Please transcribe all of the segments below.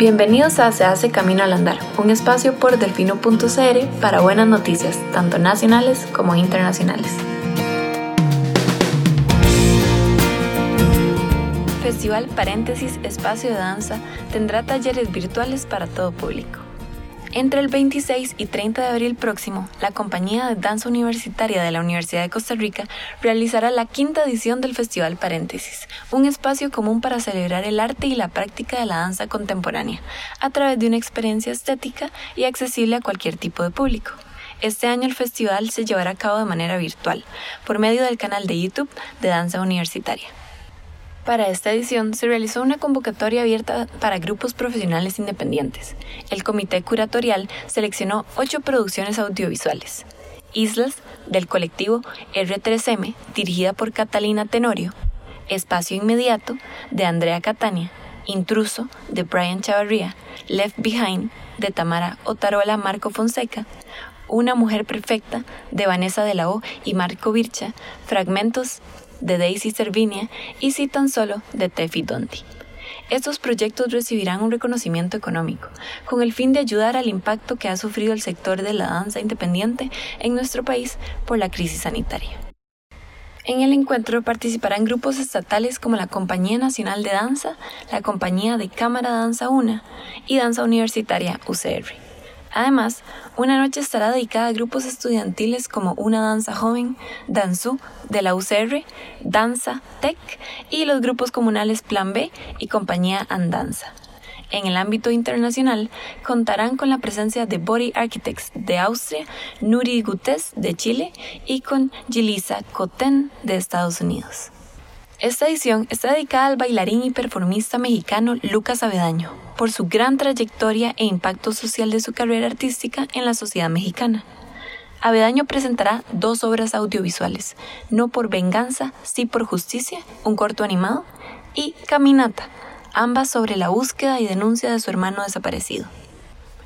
Bienvenidos a Se hace Camino al Andar, un espacio por delfino.cr para buenas noticias, tanto nacionales como internacionales. Festival Paréntesis Espacio de Danza tendrá talleres virtuales para todo público. Entre el 26 y 30 de abril próximo, la compañía de danza universitaria de la Universidad de Costa Rica realizará la quinta edición del Festival Paréntesis, un espacio común para celebrar el arte y la práctica de la danza contemporánea, a través de una experiencia estética y accesible a cualquier tipo de público. Este año el festival se llevará a cabo de manera virtual, por medio del canal de YouTube de Danza Universitaria. Para esta edición se realizó una convocatoria abierta para grupos profesionales independientes. El comité curatorial seleccionó ocho producciones audiovisuales. Islas, del colectivo R3M, dirigida por Catalina Tenorio. Espacio Inmediato, de Andrea Catania. Intruso, de Brian Chavarría. Left Behind, de Tamara Otarola Marco Fonseca. Una Mujer Perfecta, de Vanessa de la O y Marco Vircha. Fragmentos de Daisy Servinia y Si tan solo de Tefi Dondi. Estos proyectos recibirán un reconocimiento económico, con el fin de ayudar al impacto que ha sufrido el sector de la danza independiente en nuestro país por la crisis sanitaria. En el encuentro participarán grupos estatales como la Compañía Nacional de Danza, la Compañía de Cámara Danza UNA y Danza Universitaria UCR. Además, una noche estará dedicada a grupos estudiantiles como Una Danza Joven, Danzú de la UCR, Danza Tech y los grupos comunales Plan B y Compañía Andanza. En el ámbito internacional, contarán con la presencia de Body Architects de Austria, Nuri Gutes de Chile y con Gilisa Coten de Estados Unidos. Esta edición está dedicada al bailarín y performista mexicano Lucas Avedaño, por su gran trayectoria e impacto social de su carrera artística en la sociedad mexicana. Avedaño presentará dos obras audiovisuales, No por venganza, sí por justicia, un corto animado, y Caminata, ambas sobre la búsqueda y denuncia de su hermano desaparecido.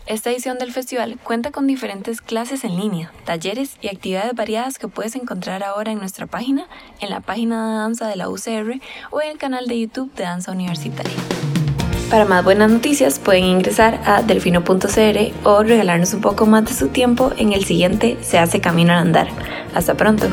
Esta edición del festival cuenta con diferentes clases en línea, talleres y actividades variadas que puedes encontrar ahora en nuestra página, en la página de danza de la UCR o en el canal de YouTube de Danza Universitaria. Para más buenas noticias pueden ingresar a delfino.cr o regalarnos un poco más de su tiempo en el siguiente Se hace camino al andar. Hasta pronto.